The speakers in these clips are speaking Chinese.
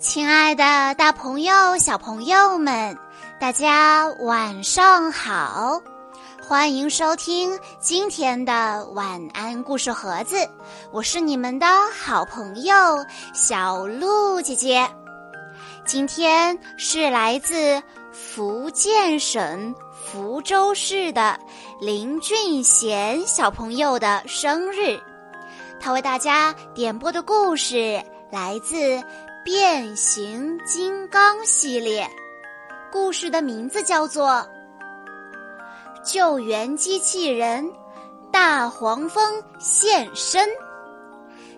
亲爱的，大朋友、小朋友们，大家晚上好！欢迎收听今天的晚安故事盒子，我是你们的好朋友小鹿姐姐。今天是来自福建省福州市的林俊贤小朋友的生日，他为大家点播的故事来自。变形金刚系列故事的名字叫做《救援机器人大黄蜂现身》。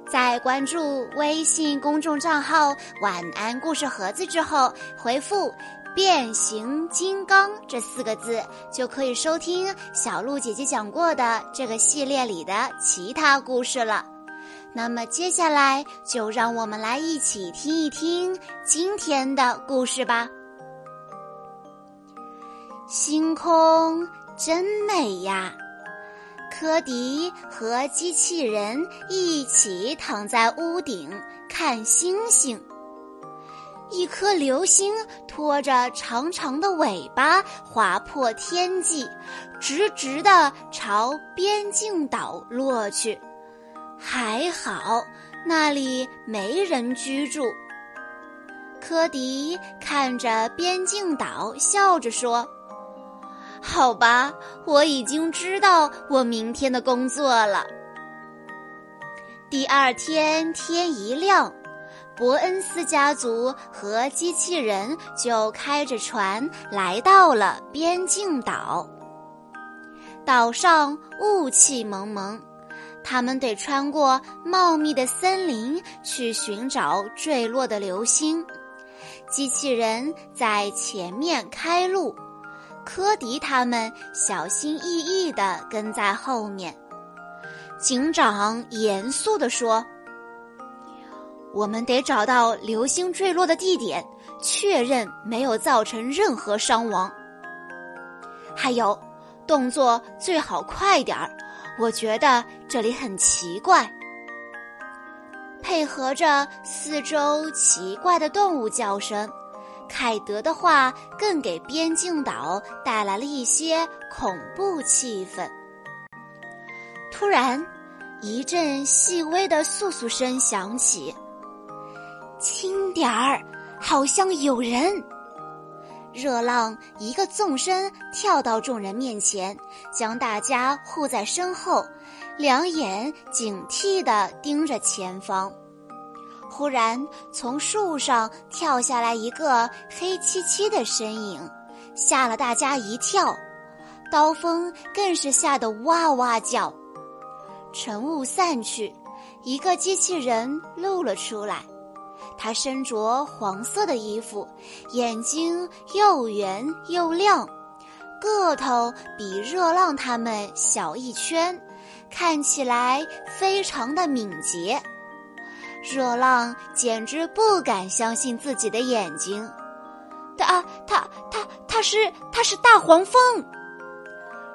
在关注微信公众账号“晚安故事盒子”之后，回复“变形金刚”这四个字，就可以收听小鹿姐姐讲过的这个系列里的其他故事了。那么接下来就让我们来一起听一听今天的故事吧。星空真美呀！科迪和机器人一起躺在屋顶看星星。一颗流星拖着长长的尾巴划破天际，直直的朝边境岛落去。还好，那里没人居住。科迪看着边境岛，笑着说：“好吧，我已经知道我明天的工作了。”第二天天一亮，伯恩斯家族和机器人就开着船来到了边境岛。岛上雾气蒙蒙。他们得穿过茂密的森林去寻找坠落的流星，机器人在前面开路，科迪他们小心翼翼地跟在后面。警长严肃地说：“我们得找到流星坠落的地点，确认没有造成任何伤亡。还有，动作最好快点儿。”我觉得这里很奇怪，配合着四周奇怪的动物叫声，凯德的话更给边境岛带来了一些恐怖气氛。突然，一阵细微的簌簌声响起，轻点儿，好像有人。热浪一个纵身跳到众人面前，将大家护在身后，两眼警惕地盯着前方。忽然，从树上跳下来一个黑漆漆的身影，吓了大家一跳。刀锋更是吓得哇哇叫。晨雾散去，一个机器人露了出来。他身着黄色的衣服，眼睛又圆又亮，个头比热浪他们小一圈，看起来非常的敏捷。热浪简直不敢相信自己的眼睛，他他他他是他是大黄蜂。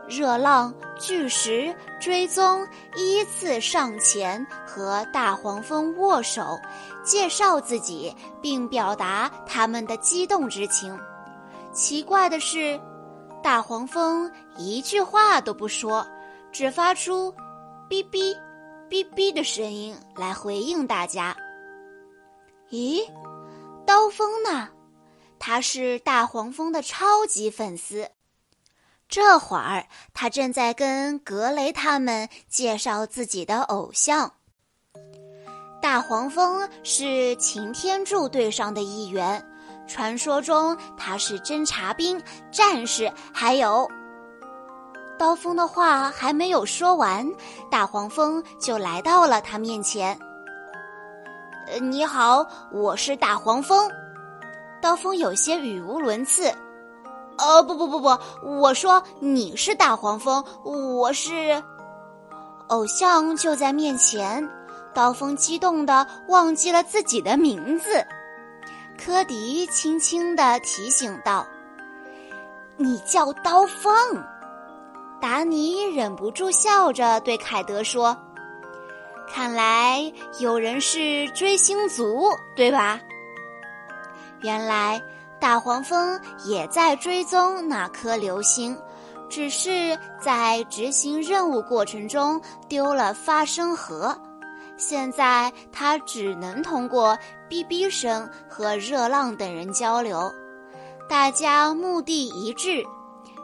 热浪巨石追踪，依次上前和大黄蜂握手，介绍自己，并表达他们的激动之情。奇怪的是，大黄蜂一句话都不说，只发出“哔哔哔哔”的声音来回应大家。咦，刀锋呢？他是大黄蜂的超级粉丝。这会儿，他正在跟格雷他们介绍自己的偶像。大黄蜂是擎天柱队上的一员，传说中他是侦察兵、战士，还有……刀锋的话还没有说完，大黄蜂就来到了他面前。“呃你好，我是大黄蜂。”刀锋有些语无伦次。哦不不不不，我说你是大黄蜂，我是偶像就在面前。刀锋激动的忘记了自己的名字。科迪轻轻的提醒道：“你叫刀锋。”达尼忍不住笑着对凯德说：“看来有人是追星族，对吧？”原来大黄蜂也在追踪那颗流星，只是在执行任务过程中丢了发声盒。现在他只能通过哔哔声和热浪等人交流。大家目的一致，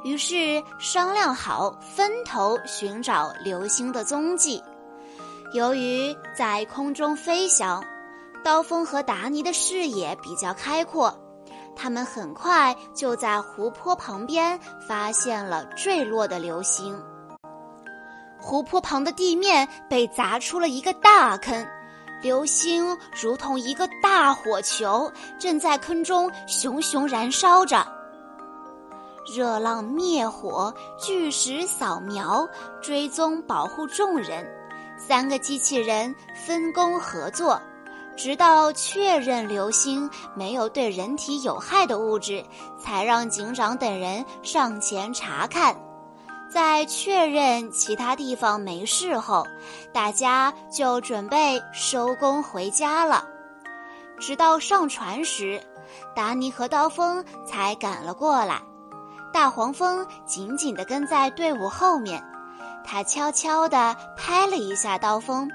于是商量好分头寻找流星的踪迹。由于在空中飞翔，刀锋和达尼的视野比较开阔，他们很快就在湖泊旁边发现了坠落的流星。湖泊旁的地面被砸出了一个大坑，流星如同一个大火球，正在坑中熊熊燃烧着。热浪灭火，巨石扫描，追踪保护众人，三个机器人分工合作，直到确认流星没有对人体有害的物质，才让警长等人上前查看。在确认其他地方没事后，大家就准备收工回家了。直到上船时，达尼和刀锋才赶了过来。大黄蜂紧紧地跟在队伍后面，他悄悄地拍了一下刀锋，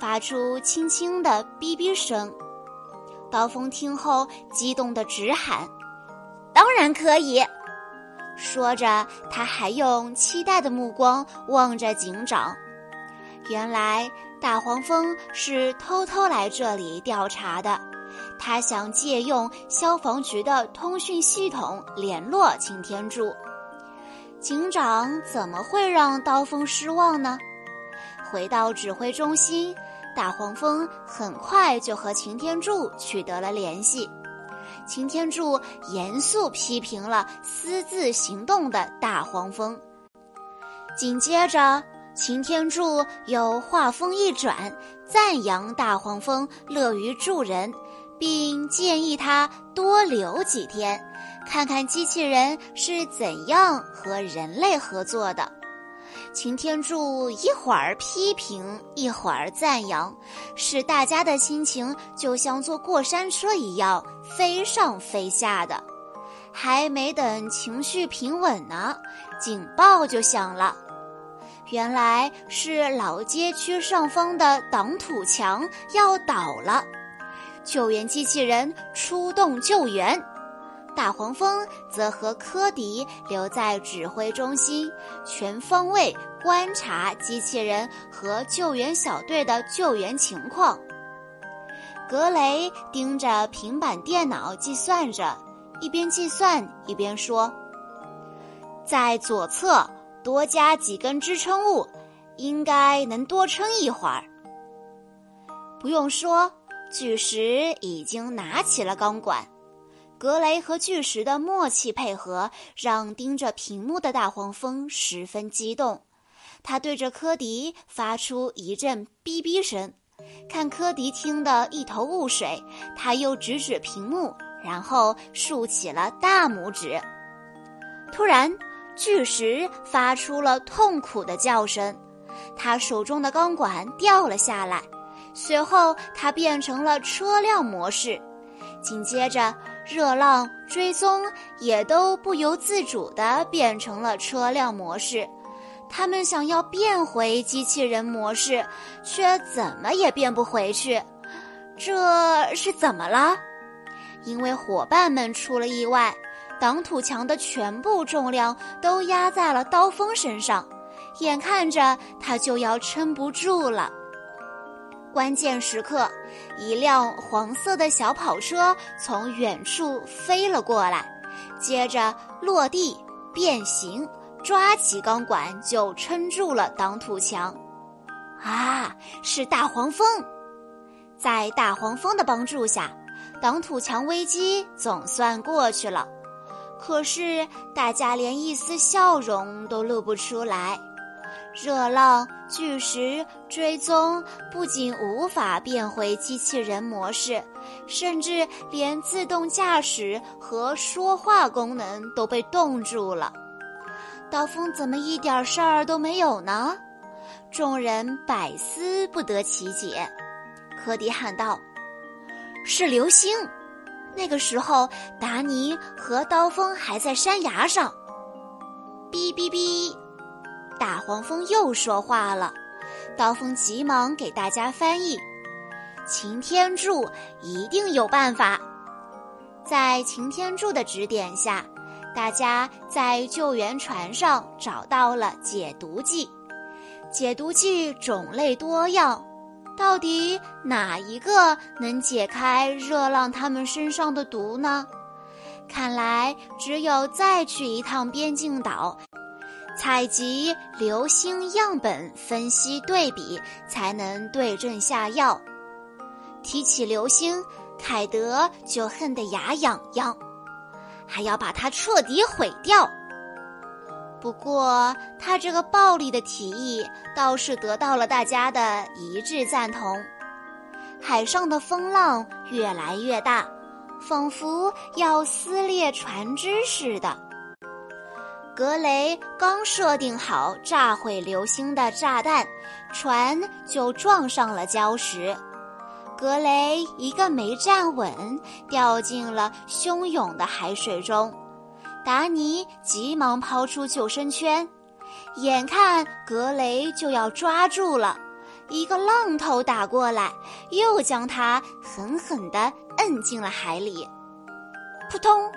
发出轻轻的哔哔声。刀锋听后激动地直喊：“当然可以！”说着，他还用期待的目光望着警长。原来大黄蜂是偷偷来这里调查的，他想借用消防局的通讯系统联络擎天柱。警长怎么会让刀锋失望呢？回到指挥中心，大黄蜂很快就和擎天柱取得了联系。擎天柱严肃批评了私自行动的大黄蜂。紧接着，擎天柱又话锋一转，赞扬大黄蜂乐于助人，并建议他多留几天，看看机器人是怎样和人类合作的。擎天柱一会儿批评，一会儿赞扬，使大家的心情就像坐过山车一样飞上飞下的。还没等情绪平稳呢，警报就响了。原来是老街区上方的挡土墙要倒了，救援机器人出动救援。大黄蜂则和科迪留在指挥中心，全方位观察机器人和救援小队的救援情况。格雷盯着平板电脑计算着，一边计算一边说：“在左侧多加几根支撑物，应该能多撑一会儿。”不用说，巨石已经拿起了钢管。格雷和巨石的默契配合让盯着屏幕的大黄蜂十分激动，他对着科迪发出一阵哔哔声，看科迪听得一头雾水，他又指指屏幕，然后竖起了大拇指。突然，巨石发出了痛苦的叫声，他手中的钢管掉了下来，随后他变成了车辆模式，紧接着。热浪追踪也都不由自主地变成了车辆模式，他们想要变回机器人模式，却怎么也变不回去，这是怎么了？因为伙伴们出了意外，挡土墙的全部重量都压在了刀锋身上，眼看着他就要撑不住了。关键时刻，一辆黄色的小跑车从远处飞了过来，接着落地变形，抓起钢管就撑住了挡土墙。啊，是大黄蜂！在大黄蜂的帮助下，挡土墙危机总算过去了。可是大家连一丝笑容都露不出来。热浪、巨石追踪不仅无法变回机器人模式，甚至连自动驾驶和说话功能都被冻住了。刀锋怎么一点事儿都没有呢？众人百思不得其解。科迪喊道：“是流星！”那个时候，达尼和刀锋还在山崖上。哔哔哔，大黄蜂又说话了。刀锋急忙给大家翻译：“擎天柱一定有办法。”在擎天柱的指点下，大家在救援船上找到了解毒剂。解毒剂种类多样，到底哪一个能解开热浪他们身上的毒呢？看来只有再去一趟边境岛。采集流星样本，分析对比，才能对症下药。提起流星，凯德就恨得牙痒痒，还要把它彻底毁掉。不过，他这个暴力的提议倒是得到了大家的一致赞同。海上的风浪越来越大，仿佛要撕裂船只似的。格雷刚设定好炸毁流星的炸弹，船就撞上了礁石。格雷一个没站稳，掉进了汹涌的海水中。达尼急忙抛出救生圈，眼看格雷就要抓住了，一个浪头打过来，又将他狠狠地摁进了海里。扑通！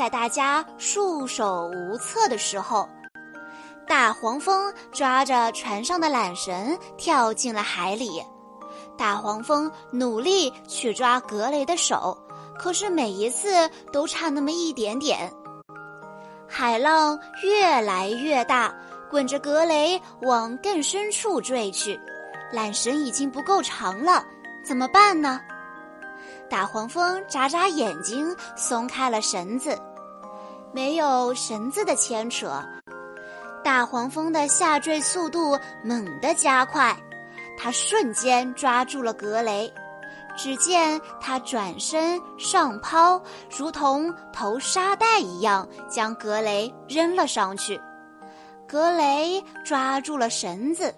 在大家束手无策的时候，大黄蜂抓着船上的缆绳跳进了海里。大黄蜂努力去抓格雷的手，可是每一次都差那么一点点。海浪越来越大，滚着格雷往更深处坠去。缆绳已经不够长了，怎么办呢？大黄蜂眨眨眼睛，松开了绳子。没有绳子的牵扯，大黄蜂的下坠速度猛地加快。它瞬间抓住了格雷，只见他转身上抛，如同投沙袋一样，将格雷扔了上去。格雷抓住了绳子，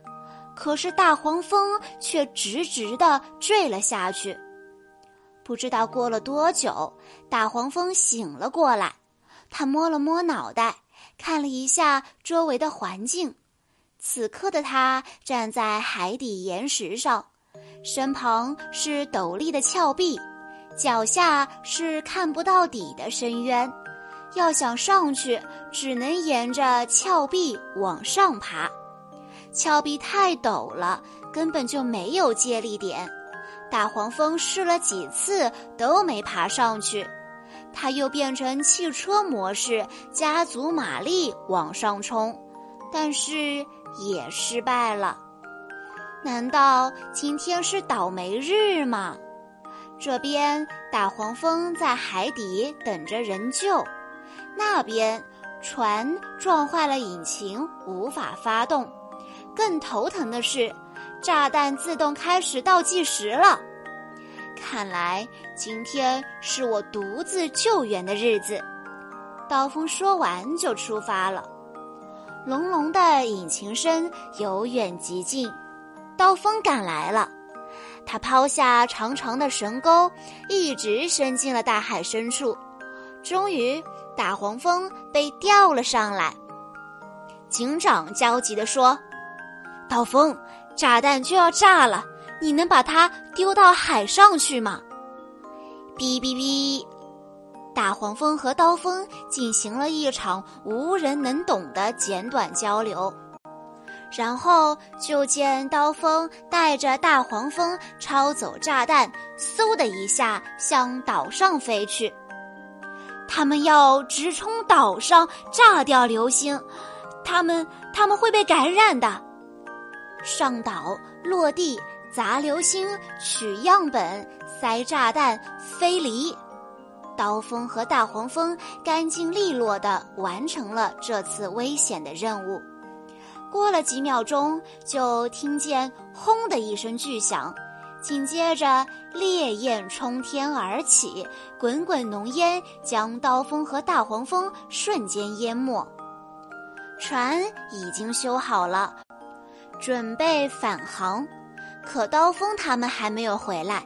可是大黄蜂却直直地坠了下去。不知道过了多久，大黄蜂醒了过来，他摸了摸脑袋，看了一下周围的环境。此刻的他站在海底岩石上，身旁是陡立的峭壁，脚下是看不到底的深渊。要想上去，只能沿着峭壁往上爬。峭壁太陡了，根本就没有接力点。大黄蜂试了几次都没爬上去，它又变成汽车模式，加足马力往上冲，但是也失败了。难道今天是倒霉日吗？这边大黄蜂在海底等着人救，那边船撞坏了引擎，无法发动。更头疼的是。炸弹自动开始倒计时了，看来今天是我独自救援的日子。刀锋说完就出发了，隆隆的引擎声由远及近，刀锋赶来了。他抛下长长的绳钩，一直伸进了大海深处。终于，大黄蜂被吊了上来。警长焦急地说：“刀锋。”炸弹就要炸了，你能把它丢到海上去吗？哔哔哔！大黄蜂和刀锋进行了一场无人能懂的简短交流，然后就见刀锋带着大黄蜂抄走炸弹，嗖的一下向岛上飞去。他们要直冲岛上，炸掉流星，他们他们会被感染的。上岛落地砸流星取样本塞炸弹飞离，刀锋和大黄蜂干净利落地完成了这次危险的任务。过了几秒钟，就听见“轰”的一声巨响，紧接着烈焰冲天而起，滚滚浓烟将刀锋和大黄蜂瞬间淹没。船已经修好了。准备返航，可刀锋他们还没有回来。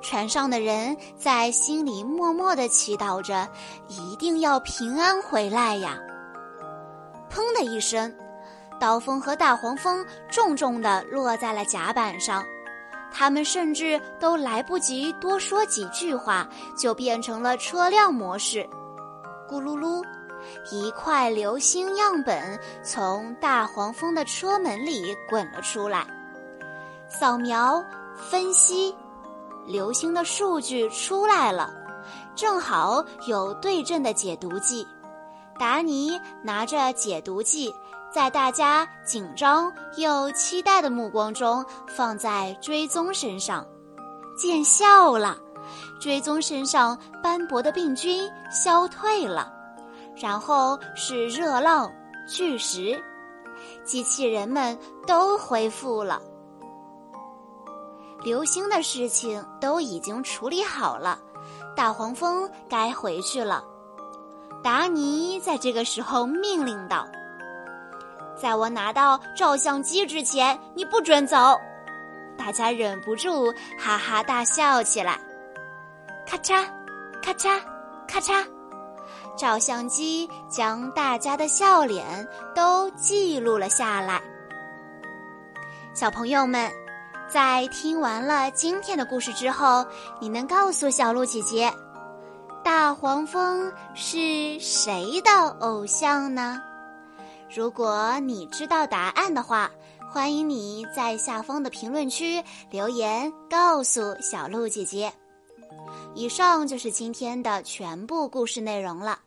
船上的人在心里默默的祈祷着，一定要平安回来呀。砰的一声，刀锋和大黄蜂重重的落在了甲板上，他们甚至都来不及多说几句话，就变成了车辆模式。咕噜噜，一块流星样本从大黄蜂的车门里滚了出来，扫描分析。流星的数据出来了，正好有对阵的解毒剂。达尼拿着解毒剂，在大家紧张又期待的目光中，放在追踪身上，见效了。追踪身上斑驳的病菌消退了，然后是热浪、巨石，机器人们都恢复了。流星的事情都已经处理好了，大黄蜂该回去了。达尼在这个时候命令道：“在我拿到照相机之前，你不准走！”大家忍不住哈哈大笑起来。咔嚓，咔嚓，咔嚓，照相机将大家的笑脸都记录了下来。小朋友们。在听完了今天的故事之后，你能告诉小鹿姐姐，大黄蜂是谁的偶像呢？如果你知道答案的话，欢迎你在下方的评论区留言告诉小鹿姐姐。以上就是今天的全部故事内容了。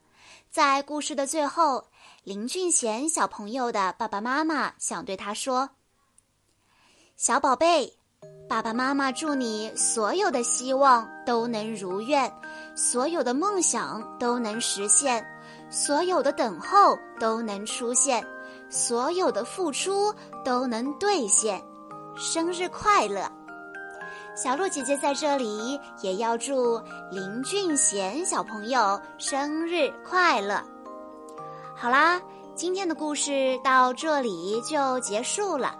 在故事的最后，林俊贤小朋友的爸爸妈妈想对他说。小宝贝，爸爸妈妈祝你所有的希望都能如愿，所有的梦想都能实现，所有的等候都能出现，所有的付出都能兑现。生日快乐！小鹿姐姐在这里也要祝林俊贤小朋友生日快乐。好啦，今天的故事到这里就结束了。